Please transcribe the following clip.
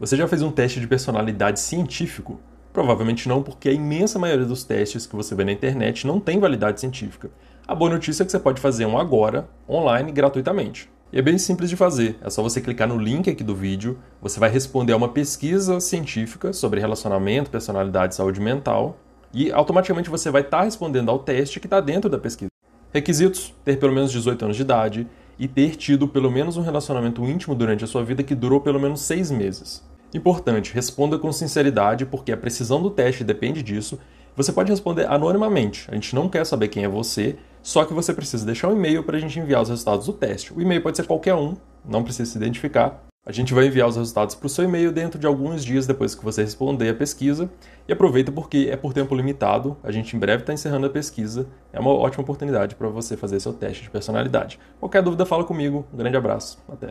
Você já fez um teste de personalidade científico? Provavelmente não, porque a imensa maioria dos testes que você vê na internet não tem validade científica. A boa notícia é que você pode fazer um agora, online, gratuitamente. E é bem simples de fazer, é só você clicar no link aqui do vídeo, você vai responder a uma pesquisa científica sobre relacionamento, personalidade e saúde mental, e automaticamente você vai estar respondendo ao teste que está dentro da pesquisa. Requisitos: ter pelo menos 18 anos de idade e ter tido pelo menos um relacionamento íntimo durante a sua vida que durou pelo menos seis meses. Importante, responda com sinceridade, porque a precisão do teste depende disso. Você pode responder anonimamente, a gente não quer saber quem é você, só que você precisa deixar um e-mail para a gente enviar os resultados do teste. O e-mail pode ser qualquer um, não precisa se identificar. A gente vai enviar os resultados para o seu e-mail dentro de alguns dias depois que você responder a pesquisa. E aproveita porque é por tempo limitado, a gente em breve está encerrando a pesquisa. É uma ótima oportunidade para você fazer seu teste de personalidade. Qualquer dúvida, fala comigo. Um grande abraço. Até.